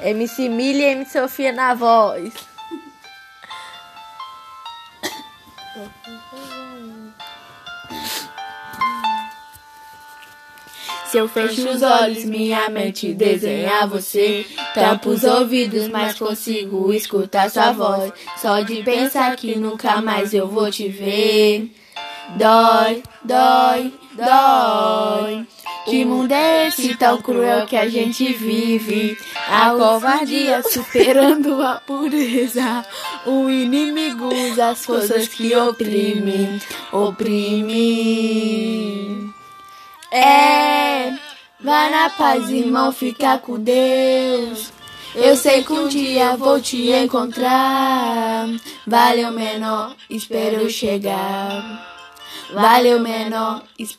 MC Milly e MC Sofia na voz. Se eu fecho os olhos, minha mente desenha você. Tampo os ouvidos, mas consigo escutar sua voz. Só de pensar que nunca mais eu vou te ver. Dói, dói, dói. Que mundo é esse tão cruel que a gente vive? A covardia superando a pureza. O inimigo usa as forças que oprimem, oprime. É, vai na paz, irmão, fica com Deus. Eu sei que um dia vou te encontrar. Valeu, menor, espero chegar. Valeu, menor, espero